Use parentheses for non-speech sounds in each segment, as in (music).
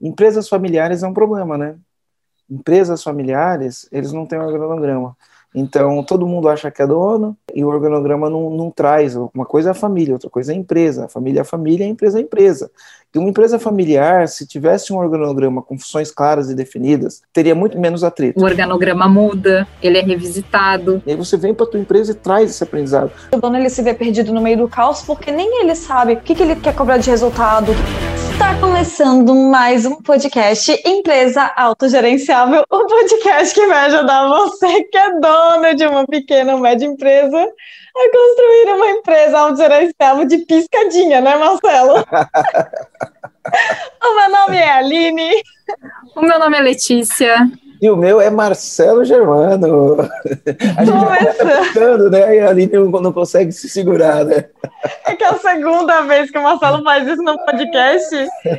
Empresas familiares é um problema, né? Empresas familiares, eles não têm organograma. Então, todo mundo acha que é dono e o organograma não, não, traz. Uma coisa é a família, outra coisa é a empresa. A família é a família, a empresa é a empresa. E uma empresa familiar, se tivesse um organograma com funções claras e definidas, teria muito menos atrito. O organograma muda, ele é revisitado. E aí você vem para tua empresa e traz esse aprendizado. O dono ele se vê perdido no meio do caos porque nem ele sabe o que, que ele quer cobrar de resultado. Está começando mais um podcast Empresa Autogerenciável, um podcast que vai ajudar você que é dono de uma pequena ou média empresa a construir uma empresa autogerenciável de piscadinha, né, Marcelo? (laughs) o meu nome é Aline. O meu nome é Letícia. E o meu é Marcelo Germano. A gente Começando. tá né? E a Aline não, não consegue se segurar, né? É que é a segunda vez que o Marcelo faz isso no podcast.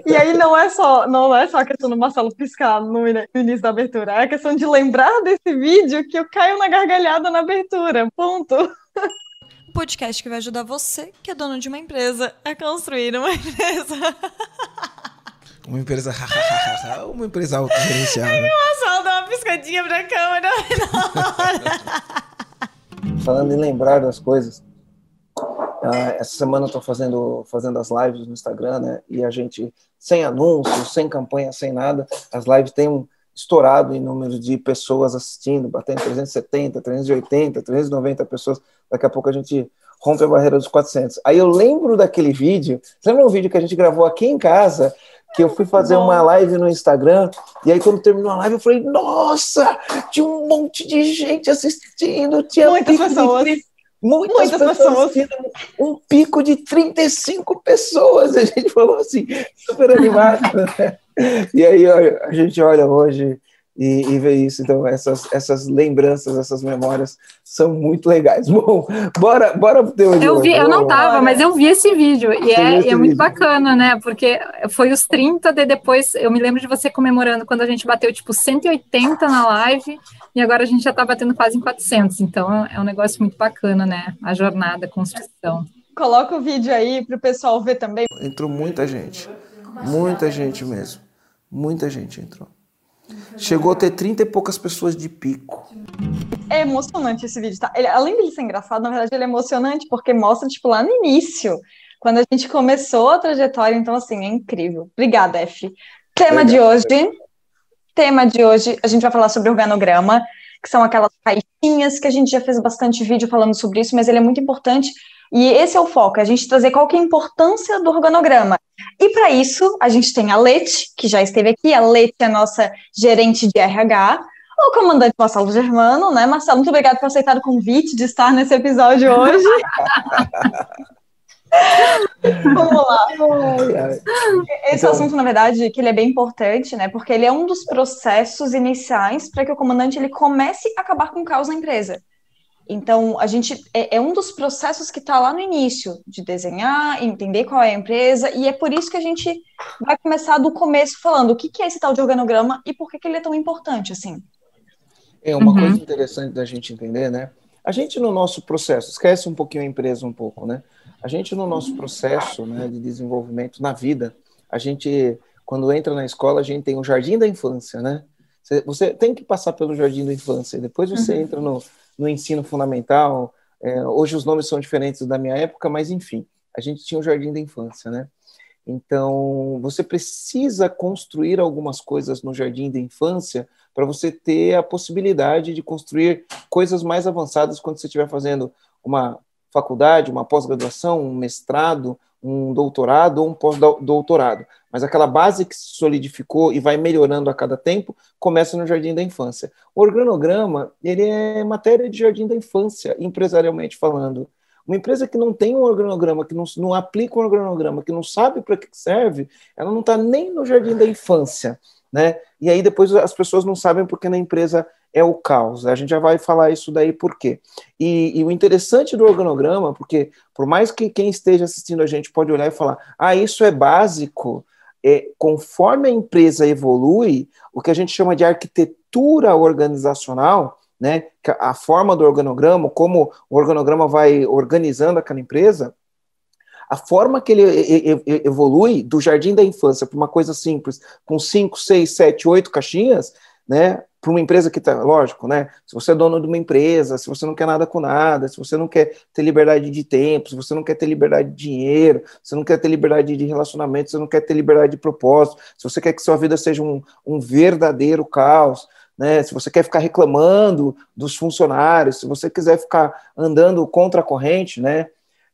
E aí não é só, não é só a questão do Marcelo piscar no início da abertura. É a questão de lembrar desse vídeo que eu caio na gargalhada na abertura. Ponto. Um podcast que vai ajudar você, que é dono de uma empresa, a construir uma empresa. (laughs) Uma empresa, uma empresa autogerenciada. É que o dá uma piscadinha pra câmera (laughs) Falando em lembrar das coisas, ah, essa semana eu tô fazendo, fazendo as lives no Instagram, né? E a gente, sem anúncios, sem campanha, sem nada, as lives têm um estourado em número de pessoas assistindo, batendo 370, 380, 390 pessoas. Daqui a pouco a gente rompe a barreira dos 400. Aí eu lembro daquele vídeo, lembra um vídeo que a gente gravou aqui em casa, que eu fui fazer uma live no Instagram, e aí quando terminou a live eu falei, nossa, tinha um monte de gente assistindo, tinha muitas pessoas. De, muitas, muitas pessoas, pessoas. um pico de 35 pessoas, a gente falou assim, super animado, né? E aí a gente olha hoje e, e ver isso. Então, essas, essas lembranças, essas memórias são muito legais. (laughs) Bom, bora, bora pro teu Eu vi, eu não tava, mas eu vi esse vídeo e é, é muito bacana, né? Porque foi os 30 de depois, eu me lembro de você comemorando quando a gente bateu tipo 180 na live e agora a gente já tá batendo quase em 400. Então, é um negócio muito bacana, né? A jornada, a construção. Coloca o vídeo aí para o pessoal ver também. Entrou muita gente, muita gente mesmo, muita gente entrou. Chegou a ter 30 e poucas pessoas de pico. É emocionante esse vídeo, tá? Ele, além de ser engraçado, na verdade ele é emocionante porque mostra, tipo, lá no início, quando a gente começou a trajetória, então, assim, é incrível. Obrigada, F. Tema de hoje, tema de hoje, a gente vai falar sobre organograma, que são aquelas caixinhas que a gente já fez bastante vídeo falando sobre isso, mas ele é muito importante e esse é o foco, a gente trazer qual que é a importância do organograma. E para isso, a gente tem a Lete, que já esteve aqui, a Lete é a nossa gerente de RH, o comandante Marcelo Germano, né? Marcelo, muito obrigado por aceitar o convite de estar nesse episódio hoje. (laughs) Vamos lá. Esse então... assunto, na verdade, que ele é bem importante, né? Porque ele é um dos processos iniciais para que o comandante ele comece a acabar com o caos na empresa. Então, a gente é, é um dos processos que está lá no início, de desenhar, entender qual é a empresa, e é por isso que a gente vai começar do começo falando o que, que é esse tal de organograma e por que, que ele é tão importante assim. É uma uhum. coisa interessante da gente entender, né? A gente no nosso processo, esquece um pouquinho a empresa um pouco, né? A gente no nosso processo né, de desenvolvimento na vida, a gente, quando entra na escola, a gente tem o jardim da infância, né? Você tem que passar pelo jardim da infância, depois você uhum. entra no, no ensino fundamental. É, hoje os nomes são diferentes da minha época, mas enfim, a gente tinha o jardim da infância, né? Então, você precisa construir algumas coisas no jardim da infância para você ter a possibilidade de construir coisas mais avançadas quando você estiver fazendo uma faculdade, uma pós-graduação, um mestrado, um doutorado ou um pós-doutorado. Mas aquela base que se solidificou e vai melhorando a cada tempo começa no jardim da infância. O organograma, ele é matéria de jardim da infância, empresarialmente falando. Uma empresa que não tem um organograma, que não, não aplica um organograma, que não sabe para que serve, ela não está nem no jardim da infância. Né? E aí depois as pessoas não sabem porque na empresa é o caos. A gente já vai falar isso daí por quê. E, e, o interessante do organograma, porque por mais que quem esteja assistindo a gente pode olhar e falar, ah, isso é básico, é, conforme a empresa evolui, o que a gente chama de arquitetura organizacional, né, a forma do organograma, como o organograma vai organizando aquela empresa, a forma que ele evolui do jardim da infância para uma coisa simples, com 5, 6, 7, 8 caixinhas, né? Para uma empresa que está, lógico, né? Se você é dono de uma empresa, se você não quer nada com nada, se você não quer ter liberdade de tempo, se você não quer ter liberdade de dinheiro, se você não quer ter liberdade de relacionamento, se você não quer ter liberdade de propósito, se você quer que sua vida seja um, um verdadeiro caos, né? Se você quer ficar reclamando dos funcionários, se você quiser ficar andando contra a corrente, né?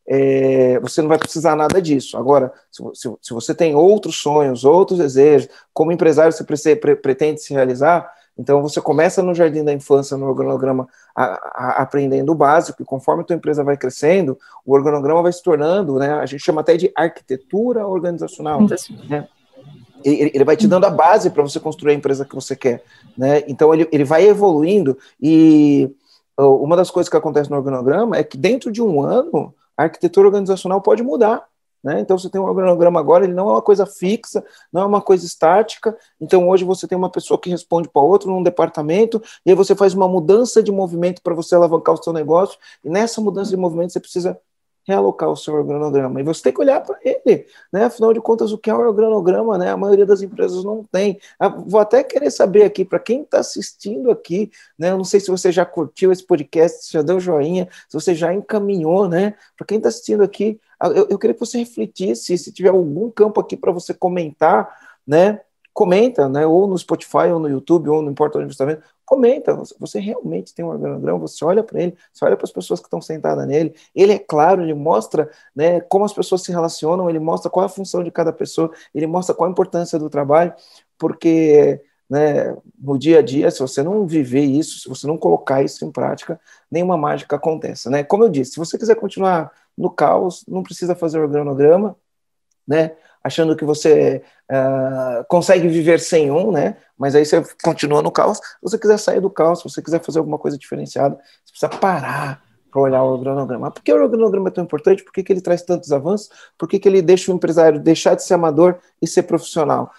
é, você não vai precisar nada disso. Agora, se, se, se, você tem outros sonhos, outros desejos, como empresário você pre, pre, pretende se realizar, então você começa no jardim da infância, no organograma, a, a, aprendendo o básico, e conforme a tua empresa vai crescendo, o organograma vai se tornando, né, a gente chama até de arquitetura organizacional. Né? Ele, ele, vai te dando a base para você construir a empresa que você quer. Né? Então ele, ele vai evoluindo, e uma das coisas que acontece no organograma é que dentro de um ano, a arquitetura organizacional pode mudar. Né? Então, você tem um organograma agora, ele não é uma coisa fixa, não é uma coisa estática. Então, hoje você tem uma pessoa que responde para outra num departamento, e aí você faz uma mudança de movimento para você alavancar o seu negócio, e nessa mudança de movimento você precisa realocar o seu organograma. E você tem que olhar para ele, né? Afinal de contas, o que é um organograma, né? A maioria das empresas não tem. Ah, vou até querer saber aqui, para quem está assistindo aqui, né? Eu não sei se você já curtiu esse podcast, se já deu joinha, se você já encaminhou, né? Para quem está assistindo aqui, ah, eu, eu queria que você refletisse, se tiver algum campo aqui para você comentar, né? Comenta, né, ou no Spotify, ou no YouTube, ou não importa onde você está vendo, comenta, você realmente tem um organograma, você olha para ele, você olha para as pessoas que estão sentadas nele, ele é claro, ele mostra né, como as pessoas se relacionam, ele mostra qual é a função de cada pessoa, ele mostra qual a importância do trabalho, porque né, no dia a dia, se você não viver isso, se você não colocar isso em prática, nenhuma mágica acontece. Né? Como eu disse, se você quiser continuar no caos, não precisa fazer organograma, né? Achando que você uh, consegue viver sem um, né? Mas aí você continua no caos. Se você quiser sair do caos, se você quiser fazer alguma coisa diferenciada, você precisa parar para olhar o organograma. Por que o organograma é tão importante? Por que, que ele traz tantos avanços? Por que, que ele deixa o empresário deixar de ser amador e ser profissional?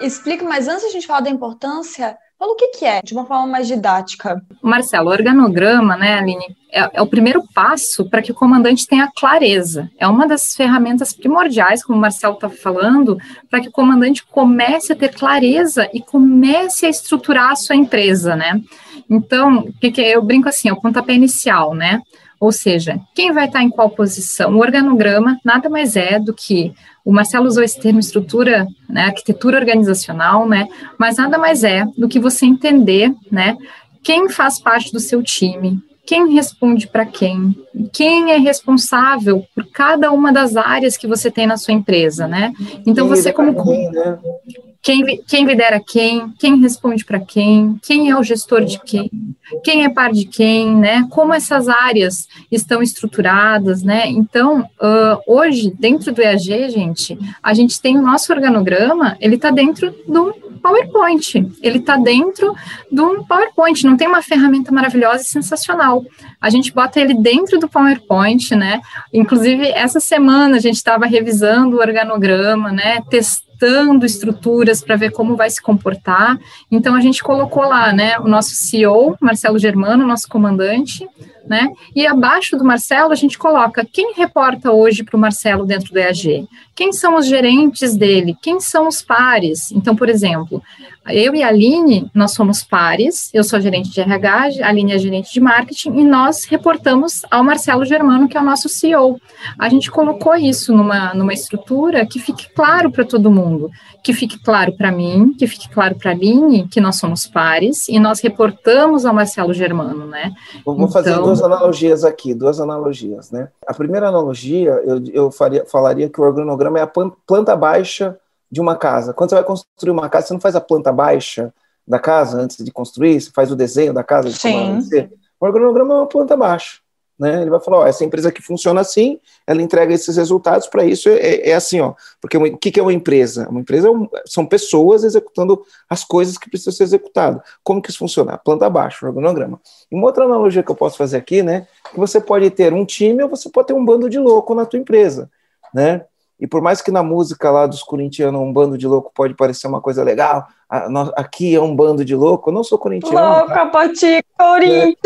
Explica, mas antes a gente falar da importância, Fala o que, que é, de uma forma mais didática. Marcelo, o organograma, né, Aline, é, é o primeiro passo para que o comandante tenha clareza. É uma das ferramentas primordiais, como o Marcelo está falando, para que o comandante comece a ter clareza e comece a estruturar a sua empresa, né? Então, que, que é? eu brinco assim, é o pontapé inicial, né? Ou seja, quem vai estar em qual posição? O organograma nada mais é do que o Marcelo usou esse termo estrutura, né, arquitetura organizacional, né, mas nada mais é do que você entender, né, quem faz parte do seu time, quem responde para quem, quem é responsável por cada uma das áreas que você tem na sua empresa, né? Então você como né? Quem, quem lidera quem, quem responde para quem, quem é o gestor de quem, quem é par de quem, né? Como essas áreas estão estruturadas, né? Então, uh, hoje, dentro do EAG, gente, a gente tem o nosso organograma, ele está dentro do PowerPoint, ele está dentro de um PowerPoint, não tem uma ferramenta maravilhosa e sensacional. A gente bota ele dentro do PowerPoint, né? Inclusive, essa semana a gente estava revisando o organograma, né? Testando testando estruturas para ver como vai se comportar. Então a gente colocou lá, né, o nosso CEO, Marcelo Germano, nosso comandante, né? E abaixo do Marcelo a gente coloca quem reporta hoje para o Marcelo dentro do EAG, quem são os gerentes dele, quem são os pares. Então, por exemplo, eu e a Aline, nós somos pares, eu sou gerente de RH, a Aline é gerente de marketing, e nós reportamos ao Marcelo Germano, que é o nosso CEO. A gente colocou isso numa, numa estrutura que fique claro para todo mundo, que fique claro para mim, que fique claro para a Aline, que nós somos pares, e nós reportamos ao Marcelo Germano, né? Vou então, fazer duas analogias aqui, duas analogias, né? A primeira analogia, eu, eu faria, falaria que o organograma é a planta baixa de uma casa. Quando você vai construir uma casa, você não faz a planta baixa da casa antes de construir, você faz o desenho da casa de Sim. O organograma é uma planta baixa. Né? Ele vai falar, ó, essa empresa que funciona assim, ela entrega esses resultados, para isso é, é, assim, ó, porque o que, que é uma empresa? Uma empresa é são pessoas executando as coisas que precisam ser executadas. Como que isso funciona? Planta abaixo, organograma. E uma outra analogia que eu posso fazer aqui, né, que você pode ter um time ou você pode ter um bando de louco na tua empresa, né? E por mais que na música lá dos corintianos um bando de louco pode parecer uma coisa legal, aqui é um bando de louco, eu não sou corintiano. Louca, tá? Pati, Corinthians!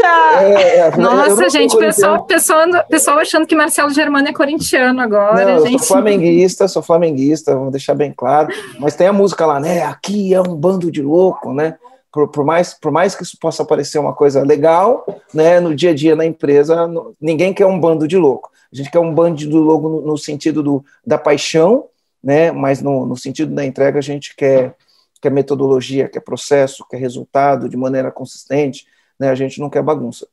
É, é, Nossa, gente, pessoal, pessoal, pessoal achando que Marcelo Germano é corintiano agora. Não, gente. eu sou flamenguista, sou flamenguista, vou deixar bem claro. Mas tem a música lá, né? Aqui é um bando de louco, né? Por, por, mais, por mais que isso possa parecer uma coisa legal, né, no dia a dia na empresa, no, ninguém quer um bando de louco. A gente quer um bando de louco no, no sentido do, da paixão, né, mas no, no sentido da entrega a gente quer, quer metodologia, quer processo, quer resultado de maneira consistente, né, a gente não quer bagunça.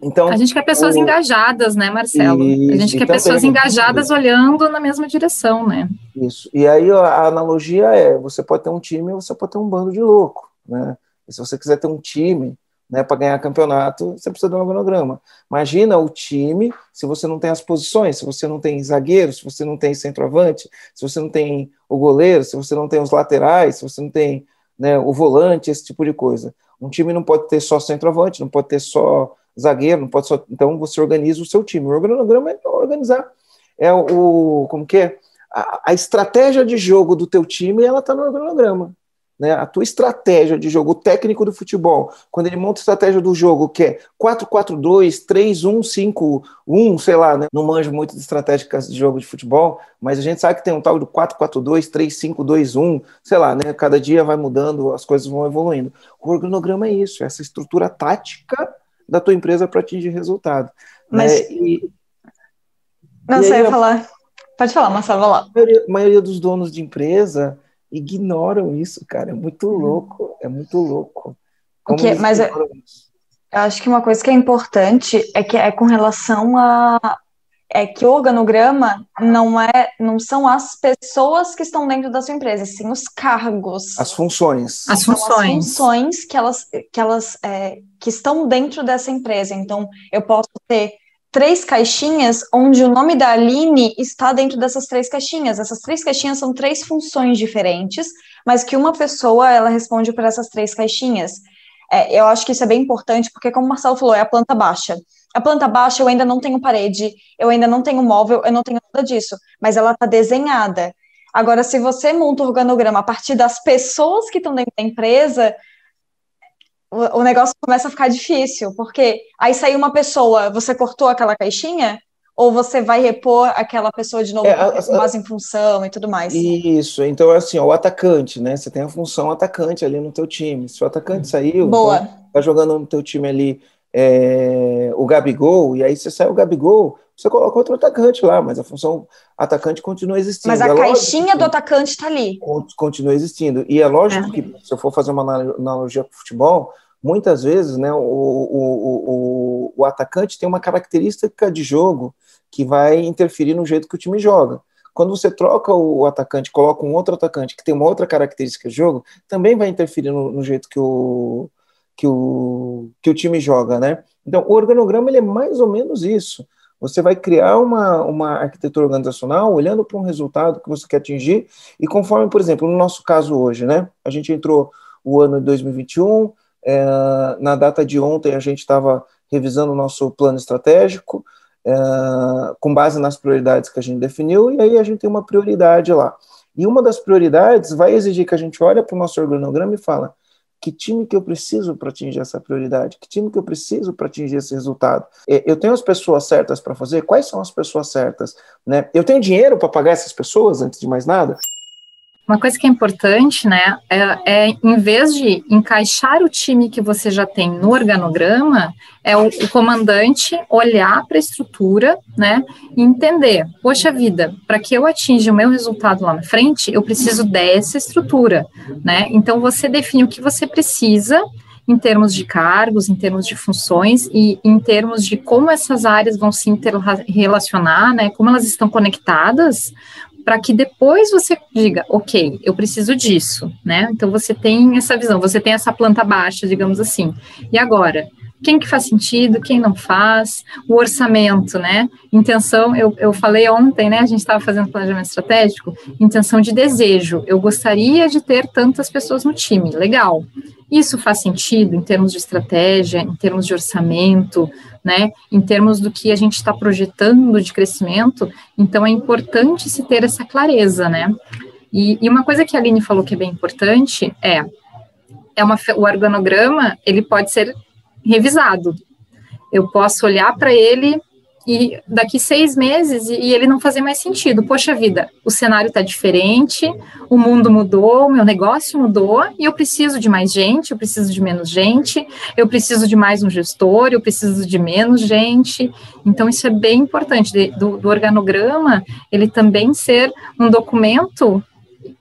Então, a gente quer pessoas o... engajadas, né, Marcelo? a gente quer pessoas engajadas olhando na mesma direção, né? Isso. E aí a analogia é: você pode ter um time, você pode ter um bando de louco, né? E se você quiser ter um time né, para ganhar campeonato, você precisa de um organograma. Imagina o time se você não tem as posições, se você não tem zagueiro, se você não tem centroavante, se você não tem o goleiro, se você não tem os laterais, se você não tem né, o volante, esse tipo de coisa. Um time não pode ter só centroavante, não pode ter só zagueiro, não pode só. Então você organiza o seu time. O organograma é organizar. É o. Como que é? A, a estratégia de jogo do teu time, ela está no organograma né, a tua estratégia de jogo, o técnico do futebol, quando ele monta a estratégia do jogo, que é 4-4-2, 3-1-5-1, sei lá, né, não manjo muito de estratégicas de jogo de futebol, mas a gente sabe que tem um tal do 4-4-2, 3-5-2-1, sei lá, né, cada dia vai mudando, as coisas vão evoluindo. O organograma é isso, é essa estrutura tática da tua empresa para atingir resultado. Né, mas... Né, e, não e sei falar. Pode falar, Marcelo, vai lá. A maioria, a maioria dos donos de empresa ignoram isso, cara. É muito uhum. louco, é muito louco. Como que, mas eu, eu, acho que uma coisa que é importante é que é com relação a é que o organograma não é não são as pessoas que estão dentro da sua empresa, sim os cargos, as funções, as funções, as funções que elas que elas é, que estão dentro dessa empresa. Então eu posso ter três caixinhas onde o nome da Aline está dentro dessas três caixinhas. Essas três caixinhas são três funções diferentes, mas que uma pessoa ela responde por essas três caixinhas. É, eu acho que isso é bem importante, porque como o Marcelo falou, é a planta baixa. A planta baixa eu ainda não tenho parede, eu ainda não tenho móvel, eu não tenho nada disso, mas ela está desenhada. Agora, se você monta o organograma a partir das pessoas que estão dentro da empresa, o, negócio começa a ficar difícil, porque aí saiu uma pessoa, você cortou aquela caixinha? Ou você vai repor aquela pessoa de novo é, com base em função e tudo mais? Isso, então é assim, ó, o atacante, né? Você tem a função atacante ali no teu time. Se o atacante saiu, Boa. Então, tá jogando no teu time ali é, o Gabigol, e aí você sai o Gabigol, você coloca outro atacante lá, mas a função atacante continua existindo. Mas a é caixinha do atacante está ali. Continua existindo. E é lógico é. que, se eu for fazer uma analogia com o futebol, muitas vezes né, o, o, o, o, atacante tem uma característica de jogo que vai interferir no jeito que o time joga. Quando você troca o atacante, coloca um outro atacante que tem uma outra característica de jogo, também vai interferir no, no jeito que o, que, o, que o time joga, né? Então, o organograma ele é mais ou menos isso. Você vai criar uma, uma arquitetura organizacional olhando para um resultado que você quer atingir e conforme, por exemplo, no nosso caso hoje, né? A gente entrou o ano de 2021, é, na data de ontem a gente estava revisando o nosso plano estratégico é, com base nas prioridades que a gente definiu e aí a gente tem uma prioridade lá. E uma das prioridades vai exigir que a gente olhe para o nosso organograma e fala que time que eu preciso para atingir essa prioridade, que time que eu preciso para atingir esse resultado. É, eu tenho as pessoas certas para fazer? Quais são as pessoas certas? Né? Eu tenho dinheiro para pagar essas pessoas, antes de mais nada? Uma coisa que é importante, né, é, é, em vez de encaixar o time que você já tem no organograma, é o, o comandante olhar para a estrutura, né, e entender, poxa vida, para que eu atinja o meu resultado lá na frente, eu preciso dessa estrutura, né? Então você define o que você precisa em termos de cargos, em termos de funções e em termos de como essas áreas vão se interrelacionar, né, como elas estão conectadas, para que depois você diga, ok, eu preciso disso, né? Então você tem essa visão, você tem essa planta baixa, digamos assim. E agora, quem que faz sentido, quem não faz, o orçamento, né? Intenção, eu, eu falei ontem, né? A gente estava fazendo planejamento estratégico, intenção de desejo. Eu gostaria de ter tantas pessoas no time, legal. Isso faz sentido em termos de estratégia, em termos de orçamento, né? Em termos do que a gente está projetando de crescimento. Então é importante se ter essa clareza, né? E, e uma coisa que a Aline falou que é bem importante é é uma, o organograma ele pode ser revisado. Eu posso olhar para ele e daqui seis meses e, ele não fazer mais sentido. Poxa vida, o cenário está diferente, o mundo mudou, o meu negócio mudou e eu preciso de mais gente, eu preciso de menos gente, eu preciso de mais um gestor, eu preciso de menos gente. Então isso é bem importante do, do organograma ele também ser um documento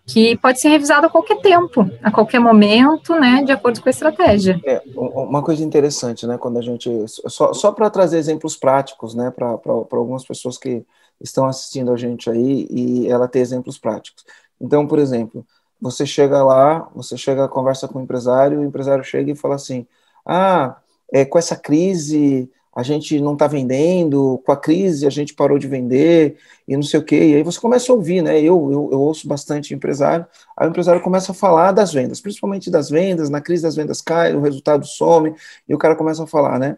que pode ser revisado a qualquer tempo, a qualquer momento, né, de acordo com a estratégia. É, uma coisa interessante, né, quando a gente, só, só para trazer exemplos práticos, né, para algumas pessoas que estão assistindo a gente aí e ela ter exemplos práticos. Então, por exemplo, você chega lá, você chega, conversa com o empresário, o empresário chega e fala assim, ah, é, com essa crise a gente não está vendendo, com a crise a gente parou de vender e não sei o quê. E aí você começa a ouvir, né? Eu, eu, eu, ouço bastante empresário, aí o empresário começa a falar das vendas, principalmente das vendas, na crise das vendas cai, o resultado some, e o cara começa a falar, né?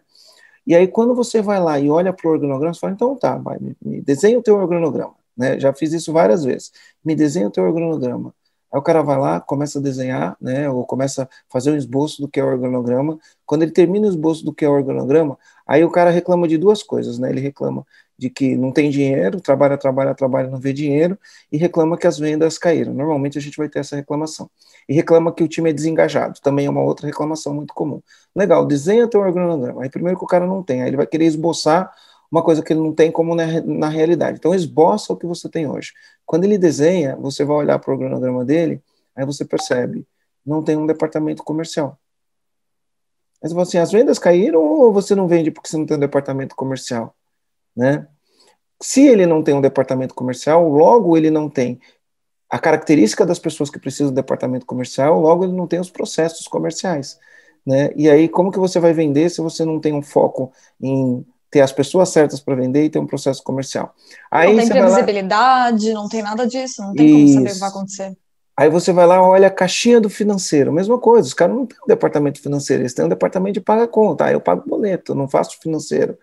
E aí quando você vai lá e olha para o organograma, você fala, então tá, vai, me, me desenha o teu organograma, né? Já fiz isso várias vezes. Me desenha o teu organograma. Aí o cara vai lá, começa a desenhar, né, ou começa a fazer um esboço do que é o organograma. Quando ele termina o esboço do que é o organograma, aí o cara reclama de duas coisas, né? Ele reclama de que não tem dinheiro, trabalha, trabalha, trabalha, não vê dinheiro, e reclama que as vendas caíram. Normalmente a gente vai ter essa reclamação. E reclama que o time é desengajado, também é uma outra reclamação muito comum. Legal, desenha teu organograma. Aí primeiro que o cara não tem, aí ele vai querer esboçar uma coisa que ele não tem como na, na realidade. Então, esboça o que você tem hoje. Quando ele desenha, você vai olhar para o cronograma dele, aí você percebe, não tem um departamento comercial. Aí você fala assim, as vendas caíram ou você não vende porque você não tem um departamento comercial? Né? Se ele não tem um departamento comercial, logo ele não tem a característica das pessoas que precisam do departamento comercial, logo ele não tem os processos comerciais. Né? E aí, como que você vai vender se você não tem um foco em ter as pessoas certas para vender e ter um processo comercial. Aí não tem previsibilidade, lá... não tem nada disso, não tem Isso. como saber o que vai acontecer. Aí você vai lá, olha a caixinha do financeiro, mesma coisa, os caras não têm um departamento financeiro, eles têm um departamento de paga conta, aí eu pago boleto, não faço financeiro.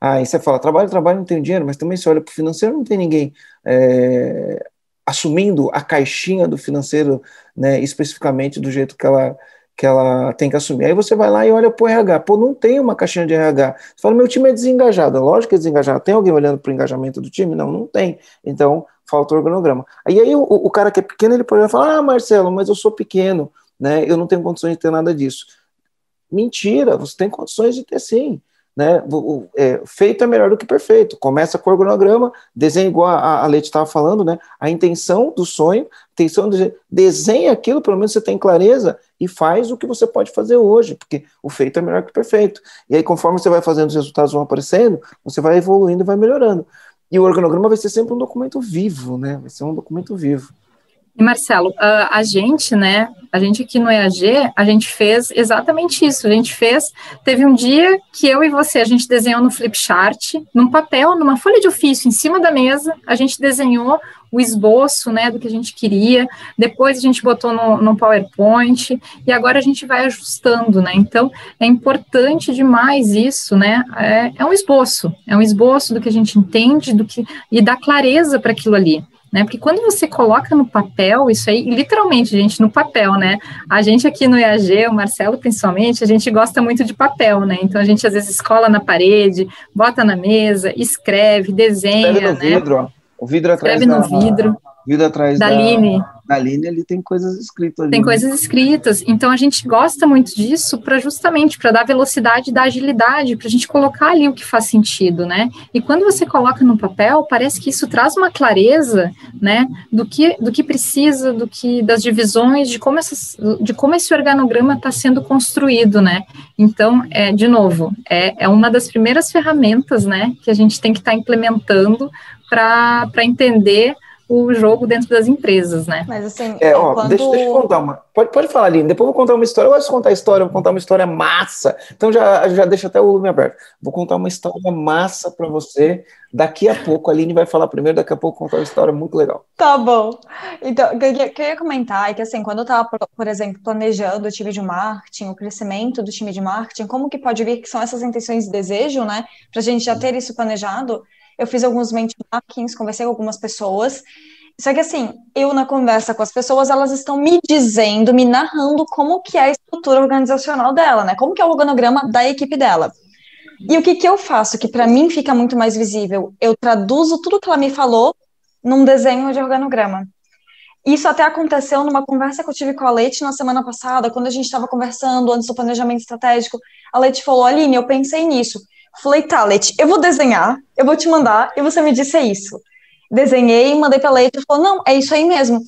Aí você fala, trabalho, trabalho, não tenho dinheiro, mas também se olha para o financeiro, não tem ninguém é, assumindo a caixinha do financeiro né, especificamente do jeito que ela, que ela tem que assumir. Aí você vai lá e olha para o RH. Pô, não tem uma caixinha de RH. Você fala, meu time é desengajado. Lógico que é desengajado. Tem alguém olhando para o engajamento do time? Não, não tem. Então, falta o organograma. Aí, aí o, o cara que é pequeno, ele pode falar, ah, Marcelo, mas eu sou pequeno, né? Eu não tenho condições de ter nada disso. Mentira, você tem condições de ter sim. Né? É, feito é melhor do que perfeito. Começa com o organograma, desenha igual a, a Leite estava falando, né? A intenção do sonho, intenção de desenha aquilo, pelo menos você tem clareza e faz o que você pode fazer hoje, porque o feito é melhor que o perfeito. E aí, conforme você vai fazendo, os resultados vão aparecendo, você vai evoluindo e vai melhorando. E o organograma vai ser sempre um documento vivo, né? Vai ser um documento vivo. E Marcelo, a, gente, né, a gente aqui no EAG, a gente fez exatamente isso. A gente fez, teve um dia que eu e você, a gente desenhou no flipchart, num papel, numa folha de ofício, em cima da mesa, a gente desenhou o esboço, né, do que a gente queria. Depois a gente botou no, no PowerPoint e agora a gente vai ajustando, né? Então é importante demais isso, né? É, é um esboço, é um esboço do que a gente entende, do que e dá clareza para aquilo ali né? Porque quando você coloca no papel, isso aí, literalmente, gente, no papel, né? A gente aqui no IAG, o Marcelo principalmente, a gente gosta muito de papel, né? Então a gente às vezes escola na parede, bota na mesa, escreve, desenha, escreve no né? vidro, ó. O vidro atrás escreve da, no vidro. Vidro atrás da, da Line na linha ele tem coisas escritas ali. Tem né? coisas escritas. Então a gente gosta muito disso para justamente para dar velocidade, dar agilidade, para a gente colocar ali o que faz sentido, né? E quando você coloca no papel, parece que isso traz uma clareza, né, do que do que precisa, do que das divisões, de como essas, de como esse organograma está sendo construído, né? Então, é de novo, é, é uma das primeiras ferramentas, né, que a gente tem que estar tá implementando para entender o jogo dentro das empresas, né? Mas assim, é, ó, quando... deixa, deixa, eu contar uma. Pode, pode falar, Aline. Depois eu vou contar uma história. Eu gosto de contar história, vou contar uma história massa. Então já, já deixa até o lume aberto. Vou contar uma história massa para você. Daqui a pouco, a Aline vai falar primeiro, daqui a pouco contar uma história muito legal. Tá bom. Então, o que eu ia comentar é que assim, quando eu estava, por exemplo, planejando o time de marketing, o crescimento do time de marketing, como que pode vir que são essas intenções de desejo, né? Para a gente já ter isso planejado eu fiz alguns benchmarkings, conversei com algumas pessoas. Só que assim, eu na conversa com as pessoas, elas estão me dizendo, me narrando como que é a estrutura organizacional dela, né? Como que é o organograma da equipe dela. E o que que eu faço, que para mim fica muito mais visível? Eu traduzo tudo que ela me falou num desenho de organograma. Isso até aconteceu numa conversa que eu tive com a Leite na semana passada, quando a gente estava conversando antes do planejamento estratégico. A Leite falou: Aline, eu pensei nisso. Falei, tá, Leite, eu vou desenhar, eu vou te mandar, e você me disse é isso. Desenhei, mandei pra Leite, e falou, não, é isso aí mesmo.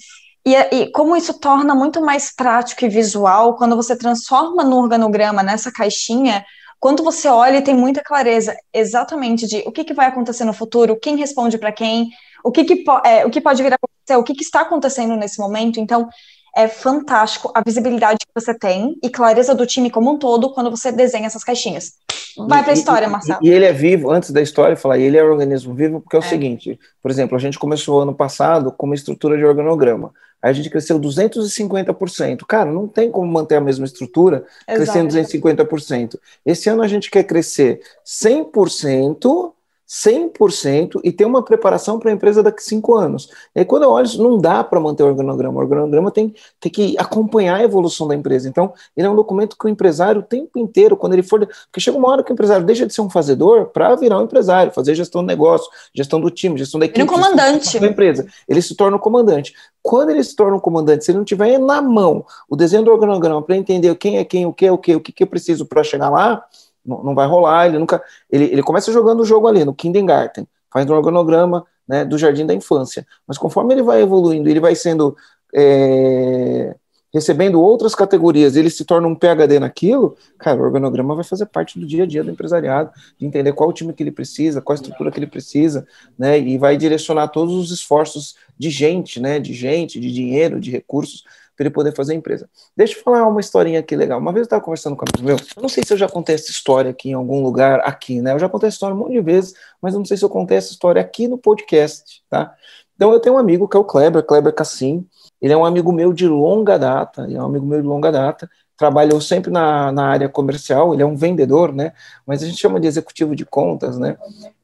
E, e, como isso torna muito mais prático e visual, quando você transforma no organograma, nessa caixinha, quando você olha e tem muita clareza exatamente de o que, que vai acontecer no futuro, quem responde para quem, o que, que, é, o que pode vir a acontecer, o que, que está acontecendo nesse momento. Então, é fantástico a visibilidade que você tem e clareza do time como um todo quando você desenha essas caixinhas. Vai para a história, Marcelo. E, e, ele é vivo, antes da história, falar, ele é um organismo vivo, porque é o é. seguinte, por exemplo, a gente começou ano passado com uma estrutura de organograma. Aí a gente cresceu 250%. Cara, não tem como manter a mesma estrutura Exato. crescendo 250%. Esse ano a gente quer crescer 100% 100% e ter uma preparação para a empresa daqui a cinco anos. E aí, quando eu olho não dá para manter o organograma. O organograma tem, tem que acompanhar a evolução da empresa. Então, ele é um documento que o empresário, o tempo inteiro, quando ele for. Porque chega uma hora que o empresário deixa de ser um fazedor para virar um empresário, fazer gestão do negócio, gestão do time, gestão da equipe. Ele é um comandante. Da empresa. Ele se torna um comandante. Quando ele se torna um comandante, se ele não tiver na mão o desenho do organograma para entender quem é quem, o que é o que, o que eu preciso para chegar lá, não, não vai rolar, ele nunca. Ele, ele começa jogando o jogo ali, no Kindergarten, faz um organograma né, do jardim da infância. Mas conforme ele vai evoluindo, ele vai sendo. É, recebendo outras categorias, ele se torna um PHD naquilo, cara, o organograma vai fazer parte do dia a dia do empresariado, de entender qual o time que ele precisa, qual a estrutura que ele precisa, né, e vai direcionar todos os esforços de gente, né, de gente, de dinheiro, de recursos para ele poder fazer a empresa. Deixa eu falar uma historinha aqui legal. Uma vez eu estava conversando com um amigo meu, eu não sei se eu já contei essa história aqui em algum lugar aqui, né? Eu já contei essa história um monte de vezes, mas eu não sei se eu contei essa história aqui no podcast, tá? Então eu tenho um amigo que é o Kleber, Kleber Cassim. Ele é um amigo meu de longa data, ele é um amigo meu de longa data, trabalhou sempre na, na área comercial, ele é um vendedor, né? Mas a gente chama de executivo de contas, né?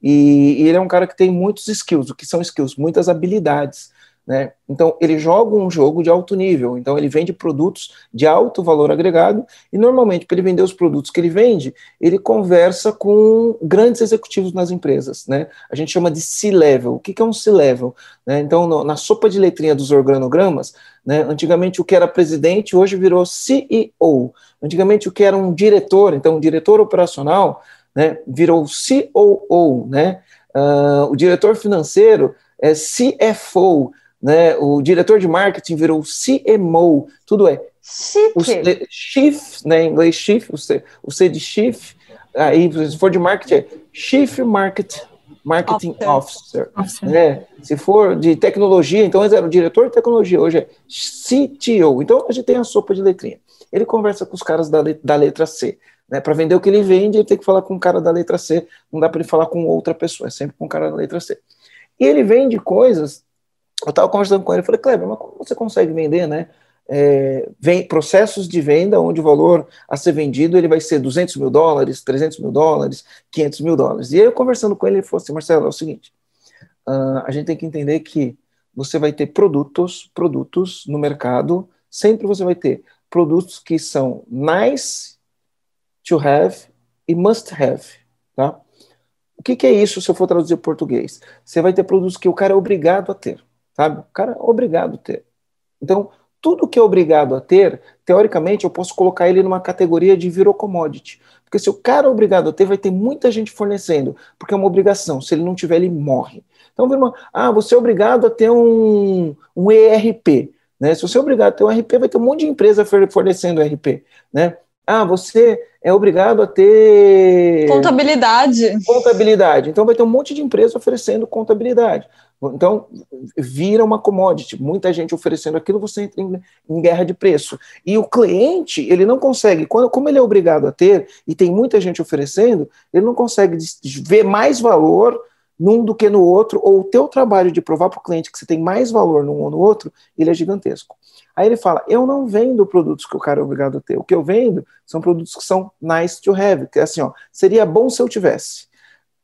E, e ele é um cara que tem muitos skills. O que são skills? Muitas habilidades. Né? Então, ele joga um jogo de alto nível, então ele vende produtos de alto valor agregado, e normalmente, para ele vender os produtos que ele vende, ele conversa com grandes executivos nas empresas. Né? A gente chama de C-level. O que, é um C-level? Né? Então, no, na sopa de letrinha dos organogramas, né, antigamente o que era presidente hoje virou CEO. Antigamente o que era um diretor, então um diretor operacional, né, virou COO. Né? Uh, o diretor financeiro é CFO né? O diretor de marketing virou CMO, tudo é o chief, né? Em inglês chief, o C, o C de chief, aí se for de marketing é chief market marketing officer, officer. né? Se for de tecnologia, então ele era o diretor de tecnologia, hoje é CTO. Então a gente tem a sopa de letrinha. Ele conversa com os caras da, da letra C. Né, para vender o que ele vende, ele tem que falar com o cara da letra C, não dá para ele falar com outra pessoa, é sempre com o cara da letra C. E ele vende coisas eu estava conversando com ele, falei, Kleber, mas como você consegue vender, né? É, vem processos de venda onde o valor a ser vendido ele vai ser 200 mil dólares, 300 mil dólares, 500 mil dólares. E aí eu conversando com ele, ele falou assim, Marcelo, é o seguinte, uh, a gente tem que entender que você vai ter produtos, produtos no mercado, sempre você vai ter produtos que são nice to have e must have, tá? O que, que é isso se eu for traduzir em português? Você vai ter produtos que o cara é obrigado a ter sabe? O cara é obrigado a ter. Então, tudo que é obrigado a ter, teoricamente, eu posso colocar ele numa categoria de virou commodity. Porque se o cara é obrigado a ter, vai ter muita gente fornecendo, porque é uma obrigação. Se ele não tiver, ele morre. Então, uma, ah, você é obrigado a ter um, um ERP. Né? Se você é obrigado a ter um ERP, vai ter um monte de empresa fornecendo ERP. Né? Ah, você é obrigado a ter. Contabilidade. Contabilidade. Então vai ter um monte de empresa oferecendo contabilidade. Então, vira uma commodity. Muita gente oferecendo aquilo, você entra em, em, guerra de preço. E o cliente, ele não consegue, quando, como ele é obrigado a ter, e tem muita gente oferecendo, ele não consegue ver mais valor num do que no outro, ou o teu trabalho de provar para o cliente que você tem mais valor num ou no outro, ele é gigantesco. Aí ele fala: Eu não vendo produtos que o cara é obrigado a ter. O que eu vendo são produtos que são nice to have, que é assim, ó, seria bom se eu tivesse.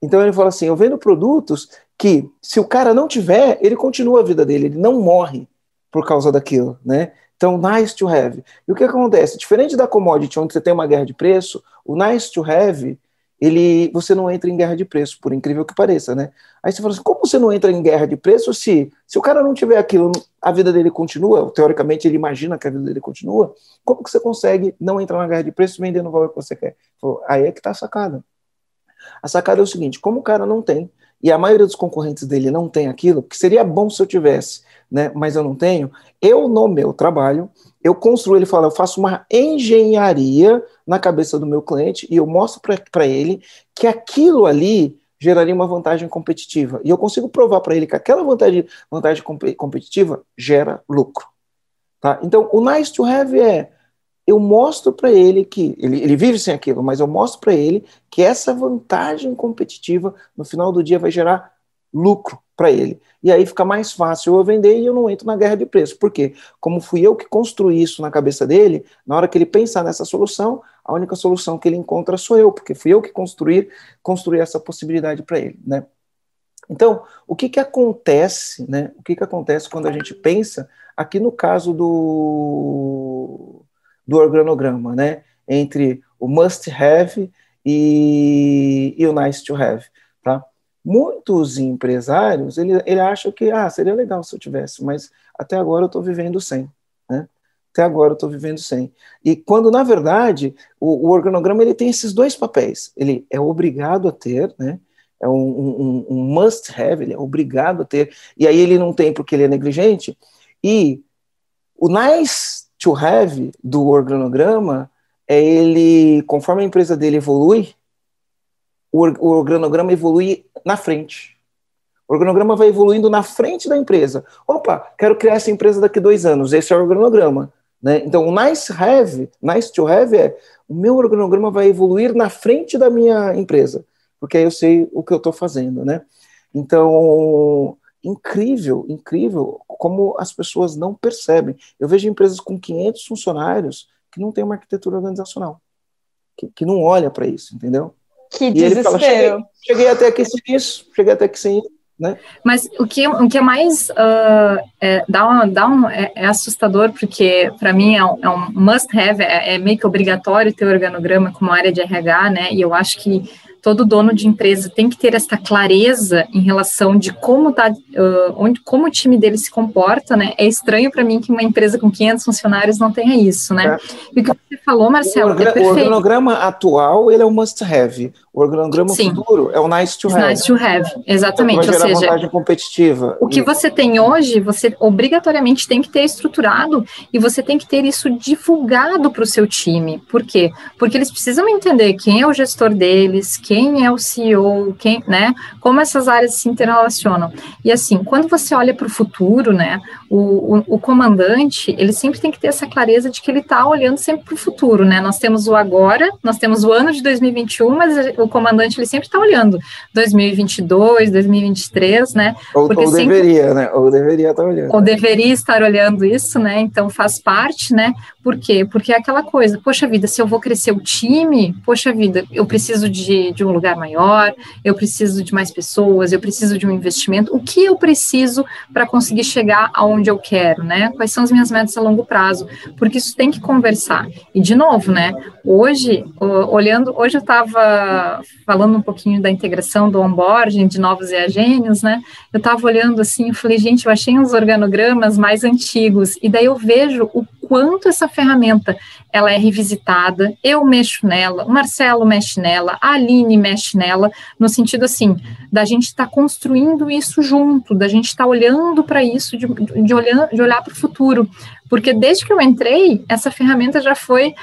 Então ele fala assim: Eu vendo produtos que, se o cara não tiver, ele continua a vida dele, ele não morre por causa daquilo, né? Então, nice to have. E o que acontece? Diferente da commodity, onde você tem uma guerra de preço, o nice to have ele, você não entra em guerra de preço, por incrível que pareça, né? Aí você fala assim, como você não entra em guerra de preço se, se o cara não tiver aquilo, a vida dele continua, teoricamente ele imagina que a vida dele continua, como que você consegue não entrar na guerra de preço vendendo o valor que você quer? Aí é que está a sacada. A sacada é o seguinte, como o cara não tem, e a maioria dos concorrentes dele não tem aquilo, que seria bom se eu tivesse, né, mas eu não tenho, eu no meu trabalho, eu construo, ele fala, eu faço uma engenharia na cabeça do meu cliente e eu mostro para ele que aquilo ali geraria uma vantagem competitiva. E eu consigo provar para ele que aquela vantagem, vantagem competitiva gera lucro. Tá? Então, o nice to have é eu mostro para ele que ele, ele vive sem aquilo, mas eu mostro para ele que essa vantagem competitiva no final do dia vai gerar lucro para ele. E aí fica mais fácil eu vender e eu não entro na guerra de preço. Por quê? Como fui eu que construí isso na cabeça dele, na hora que ele pensar nessa solução, a única solução que ele encontra sou eu, porque fui eu que construí, construí essa possibilidade para ele, né? Então, o que que acontece, né? O que que acontece quando a gente pensa aqui no caso do do organograma, né? Entre o must have e, e o nice to have, tá? Muitos empresários, ele, ele acham que, ah, seria legal se eu tivesse, mas até agora eu estou vivendo sem, né? Até agora eu estou vivendo sem. E quando, na verdade, o, o, organograma ele tem esses dois papéis. Ele é obrigado a ter, né? É um, um, um must have, ele é obrigado a ter. E aí ele não tem porque ele é negligente. E o nice to have do organograma é ele, conforme a empresa dele evolui, o, organograma evolui na frente. O organograma vai evoluindo na frente da empresa. Opa, quero criar essa empresa daqui dois anos. Esse é o organograma. Né? Então, o nice have, nice to have é o meu organograma vai evoluir na frente da minha empresa, porque aí eu sei o que eu estou fazendo, né? Então, incrível, incrível como as pessoas não percebem. Eu vejo empresas com 500 funcionários que não têm uma arquitetura organizacional, que, que não olha para isso, entendeu? Que e desespero. Ele fala, cheguei, cheguei até aqui sem isso, cheguei até aqui sem isso. Né? Mas o que, o que é mais uh, é, dá um, dá um, é, é assustador, porque para mim é um, é um must have, é, é, meio que obrigatório ter organograma como área de RH, né? E eu acho que todo dono de empresa tem que ter essa clareza em relação de como tá, uh, onde, como o time dele se comporta, né? É estranho para mim que uma empresa com 500 funcionários não tenha isso, né? É. E o que você falou, Marcelo, o, é o organograma atual, ele é o must have. O organograma Sim. futuro é o nice to have. Nice to have, exatamente. Então, vai Ou seja, vantagem competitiva. O que você tem hoje, você obrigatoriamente tem que ter estruturado e você tem que ter isso divulgado para o seu time. Por quê? Porque eles precisam entender quem é o gestor deles, quem quem é o CEO, quem, né? Como essas áreas se interrelacionam. E assim, quando você olha para o futuro, né? O, o, o, comandante, ele sempre tem que ter essa clareza de que ele está olhando sempre para o futuro, né? Nós temos o agora, nós temos o ano de 2021, mas o comandante ele sempre está olhando 2022, 2023, né? Ou, ou sempre, deveria, né? Ou deveria estar tá olhando. Ou deveria estar olhando isso, né? Então faz parte, né? Por quê? Porque é aquela coisa, poxa vida, se eu vou crescer o time, poxa vida, eu preciso de, de um lugar maior, eu preciso de mais pessoas, eu preciso de um investimento. O que eu preciso para conseguir chegar aonde eu quero, né? Quais são as minhas metas a longo prazo? Porque isso tem que conversar. E de novo, né? Hoje, olhando, hoje eu estava falando um pouquinho da integração do onboarding de novos EAGênios, né? Eu estava olhando assim, eu falei, gente, eu achei uns organogramas mais antigos, e daí eu vejo o quanto essa ferramenta ela é revisitada, eu mexo nela, o Marcelo mexe nela, a Aline mexe nela, no sentido assim, da gente estar tá construindo isso junto, da gente estar tá olhando para isso, de, de, olhar, de olhar para o futuro. Porque desde que eu entrei, essa ferramenta já foi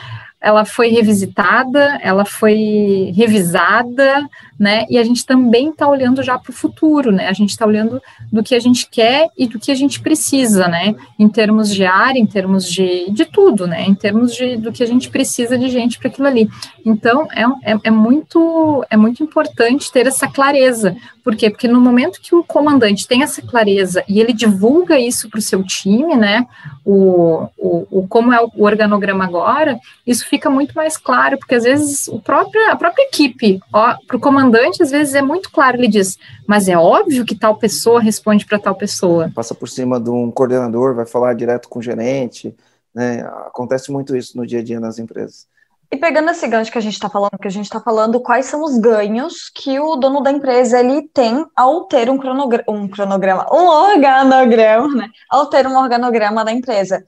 ela foi revisitada, ela foi revisada, né? E a gente também está olhando já para o futuro, né? A gente está olhando do que a gente quer e do que a gente precisa, né? Em termos de área, em termos de, de tudo, né? Em termos de do que a gente precisa de gente para aquilo ali. Então é, é, é, muito é muito importante ter essa clareza. Por quê? Porque no momento que o comandante tem essa clareza e ele divulga isso para o seu time, né? O, o, o como é o organograma agora, isso fica muito mais claro, porque às vezes o próprio, a própria equipe, para o comandante, às vezes é muito claro, ele diz, mas é óbvio que tal pessoa responde para tal pessoa. Passa por cima de um coordenador, vai falar direto com o gerente, né? Acontece muito isso no dia a dia nas empresas. E pegando esse gancho que a gente está falando, que a gente está falando quais são os ganhos que o dono da empresa ele tem ao ter um cronograma, um cronograma, um organograma, né? Ao ter um organograma da empresa.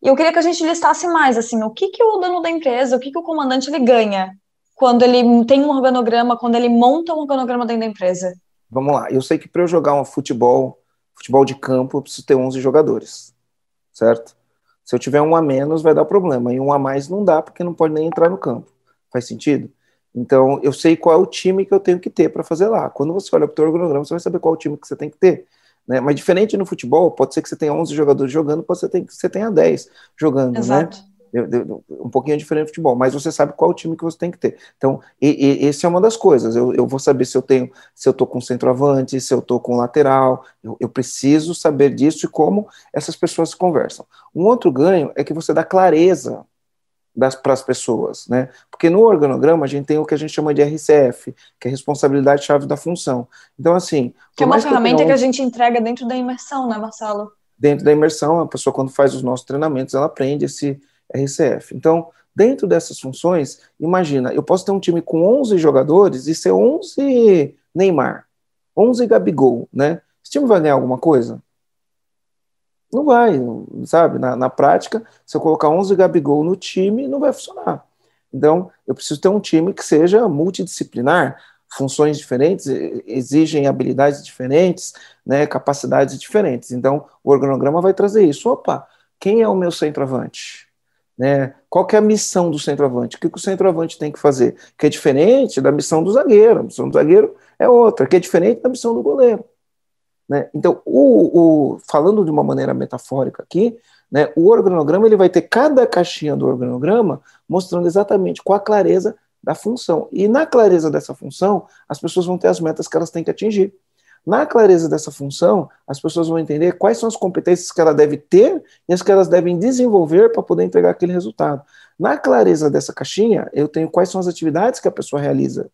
E eu queria que a gente listasse mais, assim, o que, que o dono da empresa, o que, que o comandante ele ganha quando ele tem um organograma, quando ele monta um organograma dentro da empresa? Vamos lá, eu sei que para eu jogar um futebol, futebol de campo, eu preciso ter 11 jogadores, certo? Se eu tiver um a menos, vai dar problema, e um a mais não dá, porque não pode nem entrar no campo. Faz sentido? Então, eu sei qual é o time que eu tenho que ter para fazer lá. Quando você olha para o organograma, você vai saber qual é o time que você tem que ter. Né? Mas diferente no futebol, pode ser que você tenha 11 jogadores jogando, pode ser que você tenha 10 jogando, né? Exato. né? Um pouquinho diferente do futebol, mas você sabe qual o time que você tem que ter. Então, e, e, esse é uma das coisas. Eu, eu, vou saber se eu tenho, se eu estou com centroavante, se eu estou com lateral. Eu, eu, preciso saber disso e como essas pessoas conversam. Um outro ganho é que você dá clareza para as pessoas, né? Porque no organograma a gente tem o que a gente chama de RCF, que é responsabilidade chave da função. Então, assim. Que é uma ferramenta que, que a gente entrega dentro da imersão, né, Marcelo? Dentro da imersão, a pessoa, quando faz os nossos treinamentos, ela aprende esse RCF. Então, dentro dessas funções, imagina, eu posso ter um time com 11 jogadores e ser 11 Neymar, 11 Gabigol, né? Esse time vai ganhar alguma coisa? Não vai, sabe? Na, na prática, se eu colocar 11 Gabigol no time, não vai funcionar. Então, eu preciso ter um time que seja multidisciplinar, funções diferentes, exigem habilidades diferentes, né, capacidades diferentes. Então, o organograma vai trazer isso. Opa, quem é o meu centroavante? Né? Qual que é a missão do centroavante? O que, o centroavante tem que fazer? Que é diferente da missão do zagueiro. A missão do zagueiro é outra, que é diferente da missão do goleiro. Né? Então, o, o, falando de uma maneira metafórica aqui, né, o organograma ele vai ter cada caixinha do organograma mostrando exatamente com a clareza da função. E na clareza dessa função, as pessoas vão ter as metas que elas têm que atingir. Na clareza dessa função, as pessoas vão entender quais são as competências que ela deve ter e as que elas devem desenvolver para poder entregar aquele resultado. Na clareza dessa caixinha, eu tenho quais são as atividades que a pessoa realiza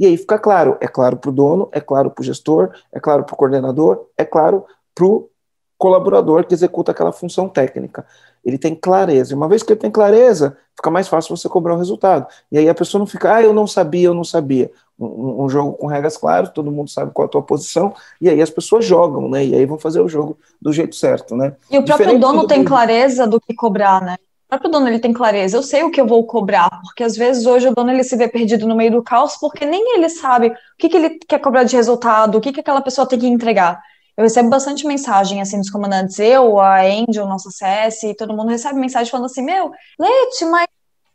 e aí fica claro, é claro para o dono, é claro para o gestor, é claro para o coordenador, é claro para o colaborador que executa aquela função técnica. Ele tem clareza. E uma vez que ele tem clareza, fica mais fácil você cobrar o resultado. E aí a pessoa não fica, ah, eu não sabia, eu não sabia. Um, um jogo com regras claras, todo mundo sabe qual é a tua posição, e aí as pessoas jogam, né? E aí vão fazer o jogo do jeito certo, né? E o próprio Diferente dono tem clareza do que cobrar, né? próprio dono ele tem clareza, eu sei o que eu vou cobrar, porque às vezes hoje o dono ele se vê perdido no meio do caos, porque nem ele sabe o que, que ele quer cobrar de resultado, o que, que aquela pessoa tem que entregar. Eu recebo bastante mensagem assim dos comandantes, eu, a Angel, nossa CS, todo mundo recebe mensagem falando assim: Meu, Leite, mas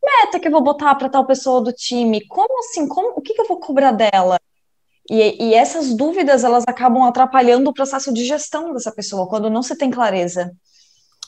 meta que eu vou botar para tal pessoa do time? Como assim? Como, o que, que eu vou cobrar dela? E, e essas dúvidas elas acabam atrapalhando o processo de gestão dessa pessoa quando não se tem clareza.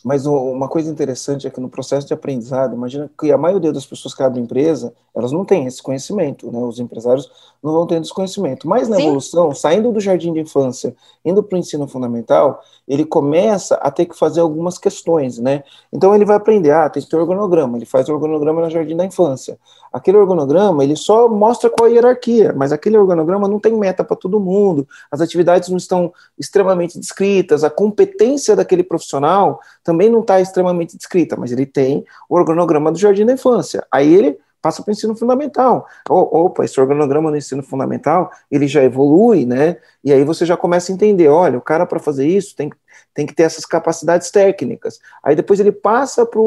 Mas uma coisa interessante é que no processo de aprendizado, imagina que a maioria das pessoas que abrem empresa, elas não têm esse conhecimento, né? Os empresários não vão ter esse conhecimento. Mas na Sim. evolução, saindo do jardim de infância, indo para o ensino fundamental, ele começa a ter que fazer algumas questões, né? Então ele vai aprender, ah, tem que ter organograma, ele faz o organograma no jardim da infância. Aquele organograma, ele só mostra qual a hierarquia, mas aquele organograma não tem meta para todo mundo, as atividades não estão extremamente descritas, a competência daquele profissional também não está extremamente descrita, mas ele tem o organograma do jardim da infância. Aí ele passa para o ensino fundamental. Opa, esse organograma no ensino fundamental, ele já evolui, né? E aí você já começa a entender, olha, o cara para fazer isso tem, tem que ter essas capacidades técnicas. Aí depois ele passa para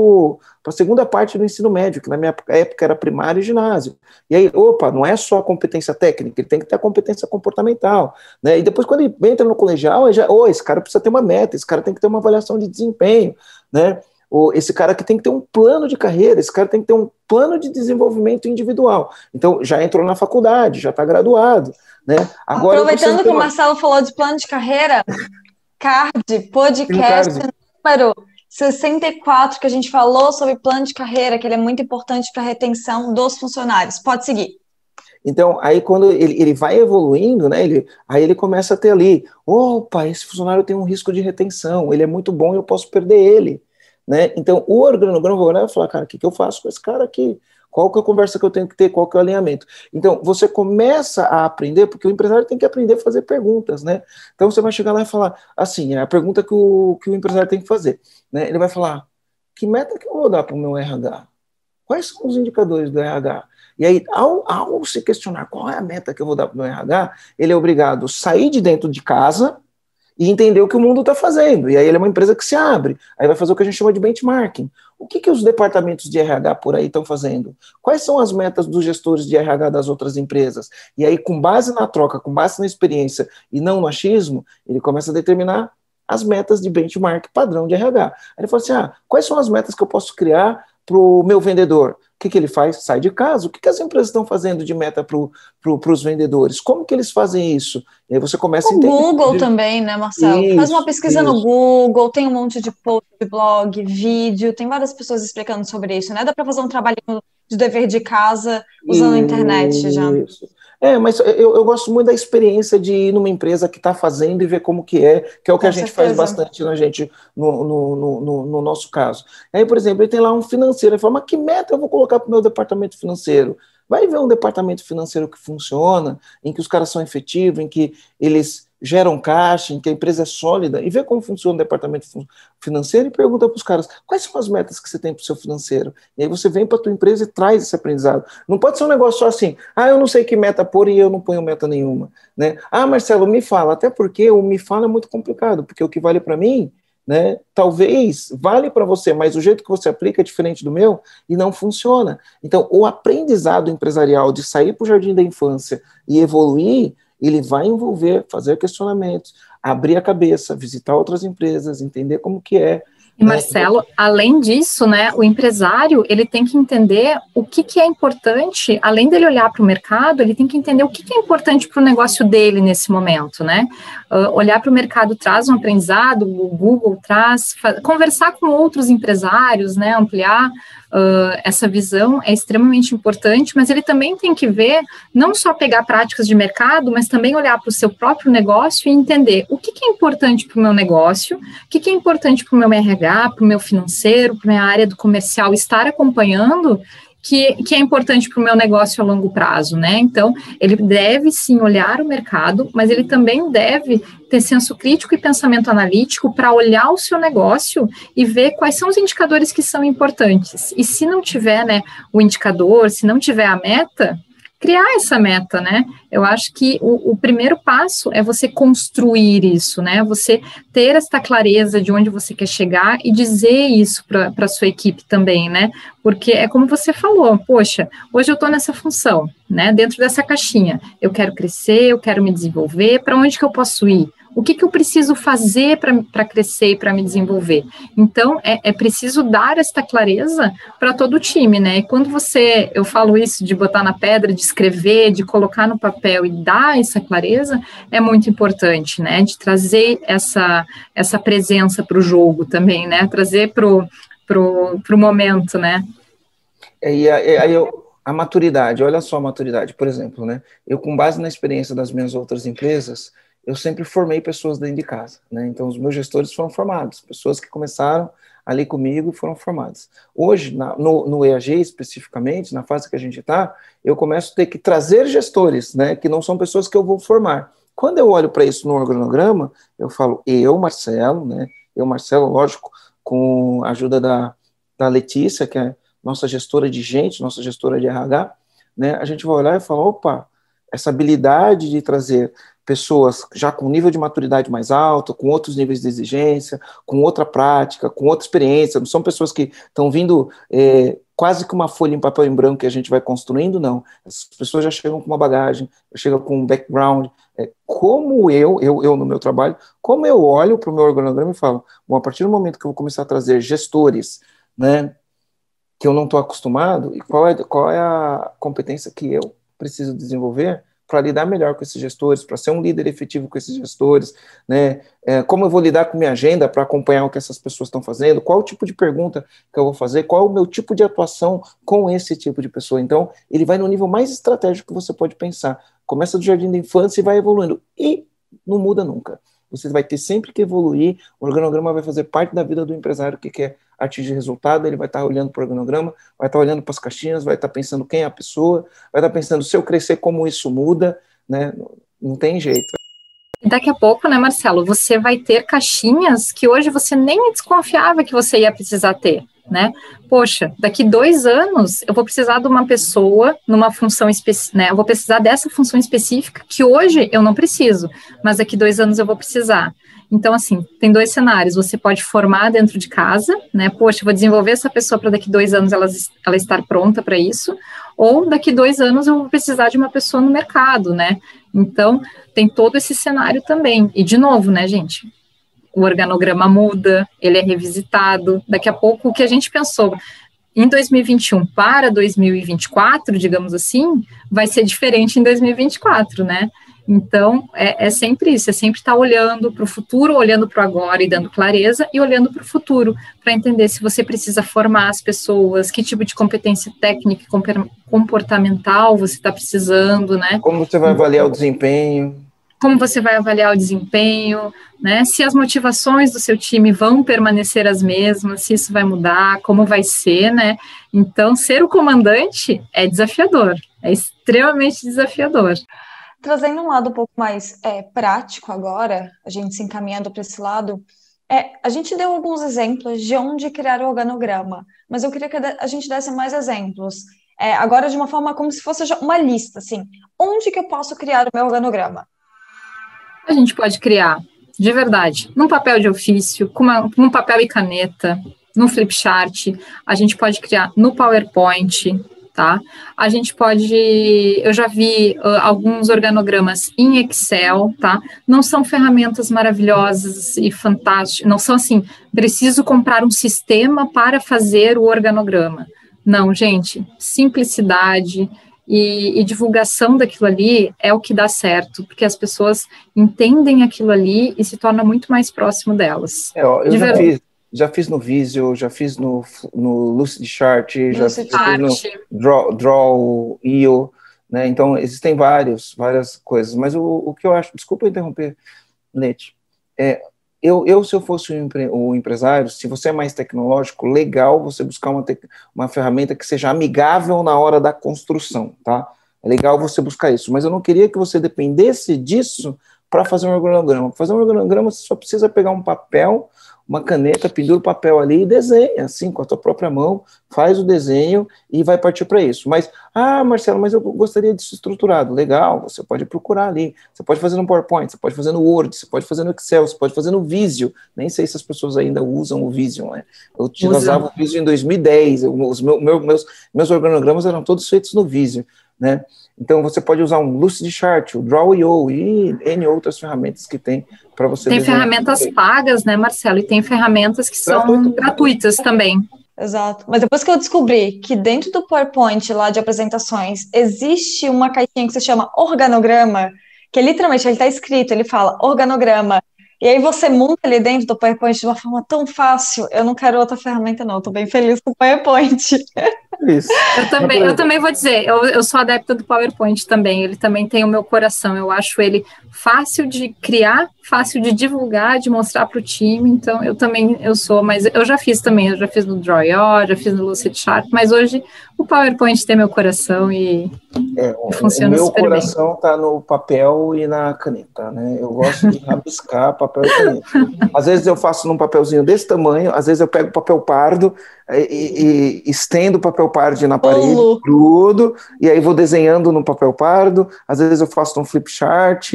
a segunda parte do ensino médio, que na minha época era primário e ginásio. E aí, opa, não é só a competência técnica, ele tem que ter a competência comportamental, né? E depois quando ele entra no colegial, já, oh, esse cara precisa ter uma meta, esse cara tem que ter uma avaliação de desempenho, né? Ou esse cara que tem que ter um plano de carreira, esse cara tem que ter um plano de desenvolvimento individual. Então, já entrou na faculdade, já está graduado. Né? Agora, Aproveitando que o Marcelo falou de plano de carreira, (laughs) card, podcast número 64, que a gente falou sobre plano de carreira, que ele é muito importante para a retenção dos funcionários. Pode seguir. Então, aí quando ele, ele vai evoluindo, né, ele, aí ele começa a ter ali, opa, esse funcionário tem um risco de retenção, ele é muito bom e eu posso perder ele. Né? Então, o organograma vai olhar e falar, cara, o que, que eu faço com esse cara aqui? Qual que é a conversa que eu tenho que ter? Qual que é o alinhamento? Então, você começa a aprender, porque o empresário tem que aprender a fazer perguntas, né? Então, você vai chegar lá e falar, assim, é a pergunta que o, que o empresário tem que fazer, né? Ele vai falar, que meta que eu vou dar para o meu RH? Quais são os indicadores do RH? E aí, ao, ao se questionar qual é a meta que eu vou dar para o meu RH, ele é obrigado a sair de dentro de casa e entender o que o mundo está fazendo. E aí ele é uma empresa que se abre, aí vai fazer o que a gente chama de benchmarking. O que, que os departamentos de RH por aí estão fazendo? Quais são as metas dos gestores de RH das outras empresas? E aí, com base na troca, com base na experiência e não no achismo, ele começa a determinar as metas de benchmark padrão de RH. Aí ele fala assim: ah, quais são as metas que eu posso criar para o meu vendedor? que, que ele faz? Sai de casa. O que, que as empresas estão fazendo de meta para pro, os vendedores? Como que eles fazem isso? E aí você começa o a entender. Google também, né, Marcelo? Isso, faz uma pesquisa isso. no Google, tem um monte de post de blog, vídeo, tem várias pessoas explicando sobre isso, né? Dá para fazer um trabalhinho de dever de casa usando isso. a internet já. É, mas eu, eu gosto muito da experiência de ir numa empresa que está fazendo e ver como que é, que é o que Com a gente certeza. faz bastante na gente, no, no, no, no, nosso caso. Aí, por exemplo, ele tem lá um financeiro, ele fala, mas que meta eu vou colocar para o meu departamento financeiro? Vai ver um departamento financeiro que funciona, em que os caras são efetivos, em que eles geram caixa, em que a empresa é sólida, e vê como funciona o departamento financeiro e pergunta para os caras, quais são as metas que você tem para o seu financeiro? E aí você vem para a tua empresa e traz esse aprendizado. Não pode ser um negócio só assim, ah, eu não sei que meta pôr e eu não ponho meta nenhuma. Né? Ah, Marcelo, me fala, até porque o me fala é muito complicado, porque o que vale para mim né? Talvez vale para você, mas o jeito que você aplica é diferente do meu e não funciona. Então, o aprendizado empresarial de sair para o jardim da infância e evoluir ele vai envolver fazer questionamentos, abrir a cabeça, visitar outras empresas, entender como que é. E Marcelo, além disso, né, o empresário ele tem que entender o que, que é importante, além dele olhar para o mercado, ele tem que entender o que, que é importante para o negócio dele nesse momento, né? Uh, olhar para o mercado traz um aprendizado, o Google traz, conversar com outros empresários, né, ampliar essa visão é extremamente importante, mas ele também tem que ver, não só pegar práticas de mercado, mas também olhar para o seu próprio negócio e entender o que, que é importante para o meu negócio, o que, que é importante para o meu RH, para o meu financeiro, para a minha área do comercial estar acompanhando que, que é importante para o meu negócio a longo prazo, né? Então, ele deve sim olhar o mercado, mas ele também deve ter senso crítico e pensamento analítico para olhar o seu negócio e ver quais são os indicadores que são importantes. E se não tiver, né, o indicador, se não tiver a meta, criar essa meta, né? Eu acho que o, o primeiro passo é você construir isso, né? Você ter esta clareza de onde você quer chegar e dizer isso para a sua equipe também, né? Porque é como você falou, poxa, hoje eu estou nessa função, né? Dentro dessa caixinha, eu quero crescer, eu quero me desenvolver, para onde que eu posso ir? O que, que eu preciso fazer para crescer e para me desenvolver? Então, é, é preciso dar esta clareza para todo o time, né? E quando você, eu falo isso de botar na pedra, de escrever, de colocar no papel e dar essa clareza, é muito importante, né? De trazer essa, essa presença para o jogo também, né? Trazer para o pro, pro momento, né? E aí eu, a maturidade, olha só a maturidade, por exemplo, né? Eu, com base na experiência das minhas outras empresas, eu sempre formei pessoas dentro de casa, né? Então os meus gestores foram formados, pessoas que começaram ali comigo foram formadas. Hoje, na, no, no EAG especificamente, na fase que a gente está, eu começo a ter que trazer gestores, né? Que não são pessoas que eu vou formar. Quando eu olho para isso no organograma, eu falo eu, Marcelo, né? Eu, Marcelo, lógico, com a ajuda da, da Letícia, que é nossa gestora de gente, nossa gestora de RH, né? A gente vai olhar e falar, opa, essa habilidade de trazer pessoas já com nível de maturidade mais alto, com outros níveis de exigência, com outra prática, com outra experiência, não são pessoas que estão vindo é, quase que uma folha em papel em branco que a gente vai construindo, não. As pessoas já chegam com uma bagagem, chegam com um background. É, como eu, eu, eu no meu trabalho, como eu olho para o meu organograma e falo, bom, a partir do momento que eu vou começar a trazer gestores, né, que eu não estou acostumado, e qual é, qual é a competência que eu preciso desenvolver para lidar melhor com esses gestores, para ser um líder efetivo com esses gestores, né? É, como eu vou lidar com minha agenda para acompanhar o que essas pessoas estão fazendo, qual o tipo de pergunta que eu vou fazer, qual o meu tipo de atuação com esse tipo de pessoa. Então, ele vai no nível mais estratégico que você pode pensar. Começa do jardim da infância e vai evoluindo. E não muda nunca. Você vai ter sempre que evoluir, o organograma vai fazer parte da vida do empresário que quer atingir resultado, ele vai estar olhando para o organograma, vai estar olhando para as caixinhas, vai estar pensando quem é a pessoa, vai estar pensando se eu crescer, como isso muda, né? Não tem jeito. Daqui a pouco, né, Marcelo, você vai ter caixinhas que hoje você nem desconfiava que você ia precisar ter, né? Poxa, daqui dois anos eu vou precisar de uma pessoa numa função específica, né? Eu vou precisar dessa função específica que hoje eu não preciso, mas daqui dois anos eu vou precisar. Então, assim, tem dois cenários. Você pode formar dentro de casa, né? Poxa, vou desenvolver essa pessoa para daqui dois anos ela, ela estar pronta para isso, ou daqui dois anos eu vou precisar de uma pessoa no mercado, né? Então, tem todo esse cenário também. E, de novo, né, gente? O organograma muda, ele é revisitado. Daqui a pouco, o que a gente pensou em 2021 para 2024, digamos assim, vai ser diferente em 2024, né? Então, é, é sempre isso, é sempre estar olhando para o futuro, olhando para o agora e dando clareza, e olhando para o futuro, para entender se você precisa formar as pessoas, que tipo de competência técnica e comportamental você está precisando, né? Como você vai avaliar o desempenho? Como você vai avaliar o desempenho, né? Se as motivações do seu time vão permanecer as mesmas, se isso vai mudar, como vai ser, né? Então, ser o comandante é desafiador, é extremamente desafiador. Trazendo um lado um pouco mais é, prático agora, a gente se encaminhando para esse lado, é, a gente deu alguns exemplos de onde criar o organograma, mas eu queria que a gente desse mais exemplos. É, agora de uma forma como se fosse uma lista, assim, onde que eu posso criar o meu organograma? A gente pode criar, de verdade, num papel de ofício, com uma, num papel e caneta, no flipchart, a gente pode criar no PowerPoint, tá? A gente pode, eu já vi uh, alguns organogramas em Excel, tá? Não são ferramentas maravilhosas e fantásticas, não são assim, preciso comprar um sistema para fazer o organograma. Não, gente, simplicidade e, e divulgação daquilo ali é o que dá certo, porque as pessoas entendem aquilo ali e se torna muito mais próximo delas. É, eu De já fiz já fiz no Visio, já fiz no, no Lucid Chart, já fiz no Draw, Draw IO, né? Então, existem vários, várias coisas. Mas o, o que eu acho, desculpa interromper, Nete, é, eu, eu, se eu fosse o, empre, empresário, se você é mais tecnológico, legal você buscar uma, uma ferramenta que seja amigável na hora da construção, tá? É legal você buscar isso, mas eu não queria que você dependesse disso para fazer um organograma. Fazer um organograma, você só precisa pegar um papel, uma caneta, pendura o papel ali e desenha, assim, com a tua própria mão, faz o desenho e vai partir para isso. Mas, ah, Marcelo, mas eu gostaria disso estruturado. Legal, você pode procurar ali. Você pode fazer no PowerPoint, você pode fazer no Word, você pode fazer no Excel, você pode fazer no Visio. Nem sei se as pessoas ainda usam o Visio, né? Eu utilizava o Visio em 2010, os meus, meus, meus organogramas eram todos feitos no Visio, né? Então você pode usar um Lucid Chart, o Draw.io e N outras ferramentas que tem para você. Tem ferramentas pagas, né, Marcelo? E tem ferramentas que são gratuitas também. Exato. Mas depois que eu descobri que dentro do PowerPoint lá de apresentações existe uma caixinha que se chama organograma, que literalmente ele está escrito, ele fala organograma. E aí você monta ali dentro do PowerPoint de uma forma tão fácil. Eu não quero outra ferramenta, não. Estou bem feliz com o PowerPoint. Isso. Eu também, eu também vou dizer, eu, eu sou adepta do PowerPoint também. Ele também tem o meu coração. Eu acho ele fácil de criar, fácil de divulgar, de mostrar para o time. Então, eu também eu sou, mas eu já fiz também. Eu já fiz no Draw.io, já fiz no Lucid Chart, mas hoje o PowerPoint tem meu coração e, é, e funciona super bem. Meu coração está no papel e na caneta, né? Eu gosto de rabiscar papel e caneta. Às vezes eu faço num papelzinho desse tamanho, às vezes eu pego papel pardo e, e, e estendo o papel pardo na parede, tudo, e aí vou desenhando no papel pardo, às vezes eu faço um flip chart,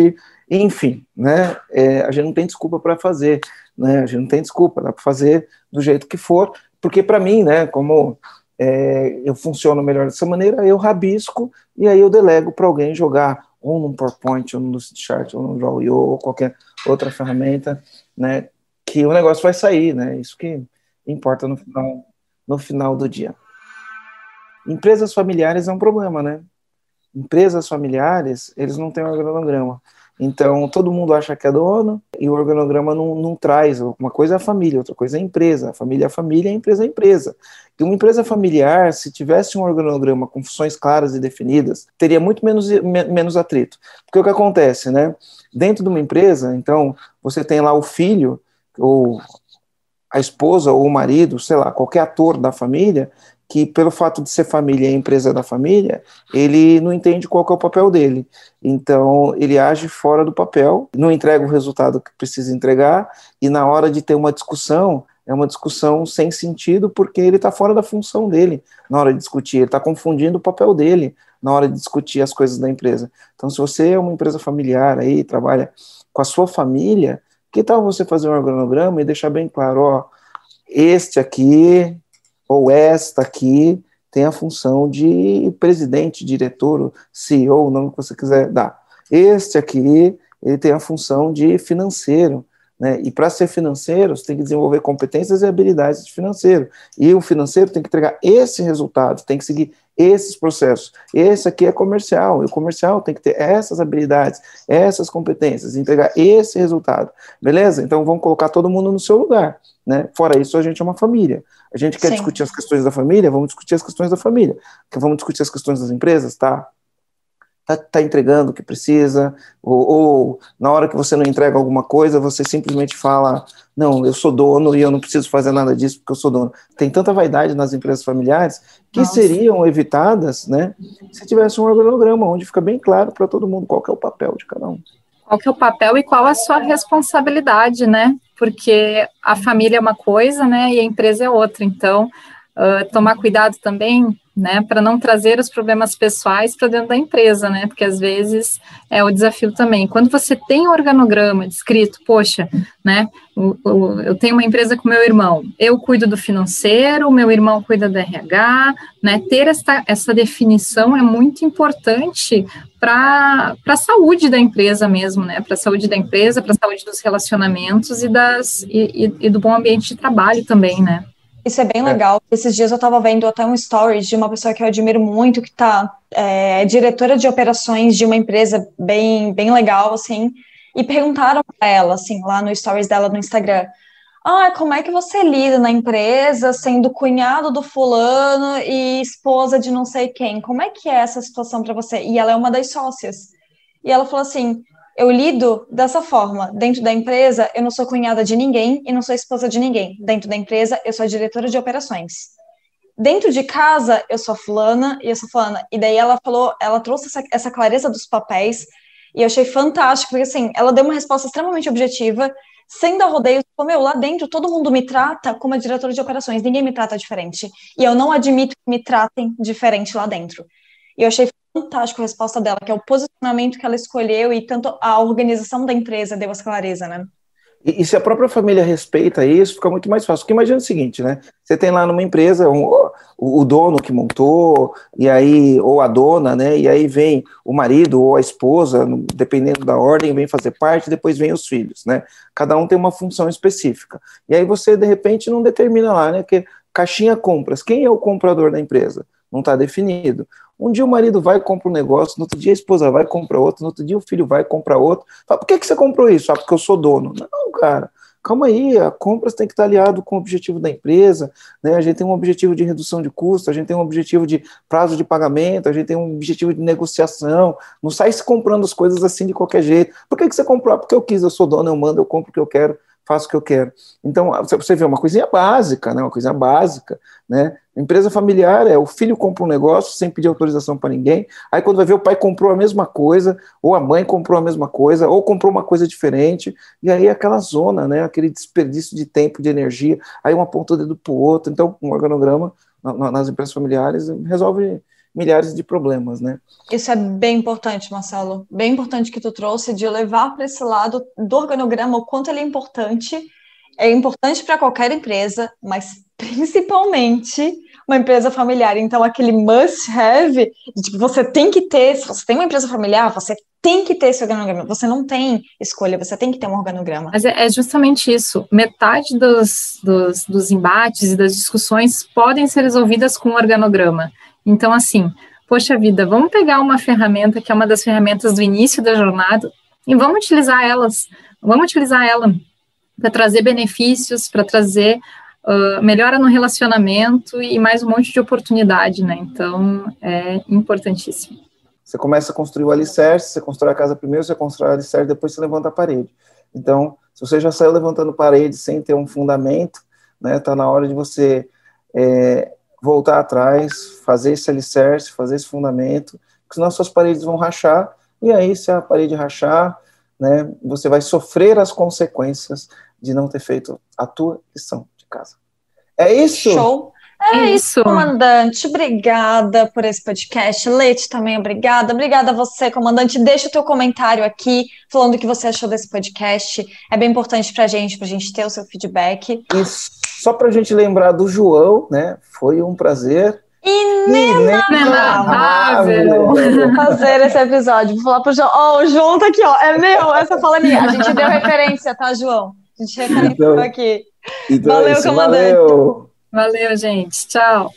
enfim, né? É, a gente não tem desculpa para fazer, né? A gente não tem desculpa, dá para fazer do jeito que for, porque para mim, né, como é, eu funciono melhor dessa maneira, eu rabisco e aí eu delego para alguém jogar ou num PowerPoint, ou no Chart, ou no Draw.io, ou qualquer outra ferramenta, né, que o negócio vai sair, né, isso que importa no final, no final do dia. Empresas familiares é um problema, né, empresas familiares, eles não têm organograma. Então, todo mundo acha que é dono e o organograma não, não, traz. Uma coisa é a família, outra coisa é a empresa. A família é a família, a empresa é a empresa. E uma empresa familiar, se tivesse um organograma com funções claras e definidas, teria muito menos, menos atrito. Porque o que acontece, né? Dentro de uma empresa, então, você tem lá o filho, ou a esposa, ou o marido, sei lá, qualquer ator da família, que pelo fato de ser família e empresa da família, ele não entende qual é o papel dele. Então, ele age fora do papel, não entrega o resultado que precisa entregar, e na hora de ter uma discussão, é uma discussão sem sentido, porque ele está fora da função dele na hora de discutir, ele está confundindo o papel dele na hora de discutir as coisas da empresa. Então, se você é uma empresa familiar aí, trabalha com a sua família, que tal você fazer um organograma e deixar bem claro, ó, este aqui ou esta aqui tem a função de presidente, diretor, CEO, o nome que você quiser dar. Este aqui, ele tem a função de financeiro, né? E para ser financeiro, você tem que desenvolver competências e habilidades de financeiro. E o financeiro tem que entregar esse resultado, tem que seguir esses processos. Esse aqui é comercial, e o comercial tem que ter essas habilidades, essas competências, entregar esse resultado. Beleza? Então vamos colocar todo mundo no seu lugar. Né? Fora isso, a gente é uma família. A gente quer Sim. discutir as questões da família, vamos discutir as questões da família. Vamos discutir as questões das empresas, tá? Tá, tá entregando o que precisa, ou, ou, na hora que você não entrega alguma coisa, você simplesmente fala, não, eu sou dono e eu não preciso fazer nada disso porque eu sou dono. Tem tanta vaidade nas empresas familiares que Nossa. seriam evitadas, né, se tivesse um organograma onde fica bem claro para todo mundo qual é o papel de cada um. Qual que é o papel e qual a sua responsabilidade, né? Porque a família é uma coisa, né, e a empresa é outra. Então, uh, tomar cuidado também né, para não trazer os problemas pessoais para dentro da empresa, né, porque às vezes é o desafio também. Quando você tem um organograma descrito, poxa, né, eu tenho uma empresa com meu irmão, eu cuido do financeiro, meu irmão cuida do RH, né, ter essa, essa definição é muito importante para a saúde da empresa mesmo, né, para a saúde da empresa, para a saúde dos relacionamentos e, das, e, e, e do bom ambiente de trabalho também, né. Isso é bem é. legal. Esses dias eu estava vendo até um stories de uma pessoa que eu admiro muito, que está é, diretora de operações de uma empresa bem, bem legal, assim, e perguntaram para ela, assim, lá no stories dela no Instagram, ah, como é que você lida na empresa sendo cunhado do fulano e esposa de não sei quem? Como é que é essa situação para você? E ela é uma das sócias. E ela falou assim: eu lido dessa forma. Dentro da empresa, eu não sou cunhada de ninguém e não sou esposa de ninguém. Dentro da empresa, eu sou a diretora de operações. Dentro de casa, eu sou fulana e eu sou fulana. E daí ela falou, ela trouxe essa, essa clareza dos papéis e eu achei fantástico, porque assim, ela deu uma resposta extremamente objetiva, sem dar rodeios. Falou, meu, lá dentro todo mundo me trata como a diretora de operações, ninguém me trata diferente. E eu não admito que me tratem diferente lá dentro. E eu achei fantástico a resposta dela, que é o posicionamento que ela escolheu e tanto a organização da empresa deu essa clareza, né? E, e, se a própria família respeita isso, fica muito mais fácil. Porque imagina o seguinte, né? Você tem lá numa empresa um, o, o, dono que montou, e aí, ou a dona, né? E aí vem o marido ou a esposa, dependendo da ordem, vem fazer parte, depois vem os filhos, né? Cada um tem uma função específica. E aí você, de repente, não determina lá, né? Que caixinha compras, quem é o comprador da empresa? Não está definido. Um dia o marido vai e compra um negócio, no outro dia a esposa vai e compra outro, no outro dia o filho vai e compra outro. Fala, por que, que você comprou isso? Ah, porque eu sou dono. Não, cara, calma aí, a compras tem que estar aliado com o objetivo da empresa, né? A gente tem um objetivo de redução de custo, a gente tem um objetivo de prazo de pagamento, a gente tem um objetivo de negociação. Não sai se comprando as coisas assim de qualquer jeito. Por que, que você comprou? Ah, porque eu quis, eu sou dono, eu mando, eu compro o que eu quero faço o que eu quero. Então, você vê uma coisinha básica, né? Uma coisinha básica, né? Empresa familiar é o filho compra um negócio sem pedir autorização para ninguém. Aí quando vai ver o pai comprou a mesma coisa, ou a mãe comprou a mesma coisa, ou comprou uma coisa diferente, e aí é aquela zona, né? Aquele desperdício de tempo, de energia. Aí um aponta o dedo para o outro. Então, um organograma nas empresas familiares resolve milhares de problemas, né? Isso é bem importante, Marcelo. Bem importante que tu trouxe de levar para esse lado do organograma o quanto ele é importante. É importante para qualquer empresa, mas (laughs) principalmente uma empresa familiar. Então, aquele must have, tipo, você tem que ter, se você tem uma empresa familiar, você tem que ter esse organograma. Você não tem escolha, você tem que ter um organograma. Mas é, é justamente isso. Metade dos, dos, dos embates e das discussões podem ser resolvidas com um organograma. Então, assim, poxa vida, vamos pegar uma ferramenta que é uma das ferramentas do início da jornada e vamos utilizar elas, vamos utilizar ela para trazer benefícios, para trazer uh, melhora no relacionamento e mais um monte de oportunidade, né? Então, é importantíssimo. Você começa a construir o alicerce, você constrói a casa primeiro, você constrói o alicerce, depois você levanta a parede. Então, se você já saiu levantando parede sem ter um fundamento, né, tá na hora de você é, voltar atrás, fazer esse alicerce, fazer esse fundamento, porque senão suas paredes vão rachar, e aí se a parede rachar, né, você vai sofrer as consequências de não ter feito a tua lição de casa. É isso? Show! É, é isso, comandante. Obrigada por esse podcast. Leite também, obrigada. Obrigada a você, comandante. Deixa o teu comentário aqui, falando o que você achou desse podcast. É bem importante para a gente, para a gente ter o seu feedback. E só para a gente lembrar do João, né? Foi um prazer. Inenável fazer esse episódio. Vou falar pro João. Ó, oh, o João tá aqui, ó. É meu, essa fala minha. A gente deu referência, tá, João? A gente referenciou então, aqui. Então valeu, é isso, comandante. Valeu. valeu, gente. Tchau.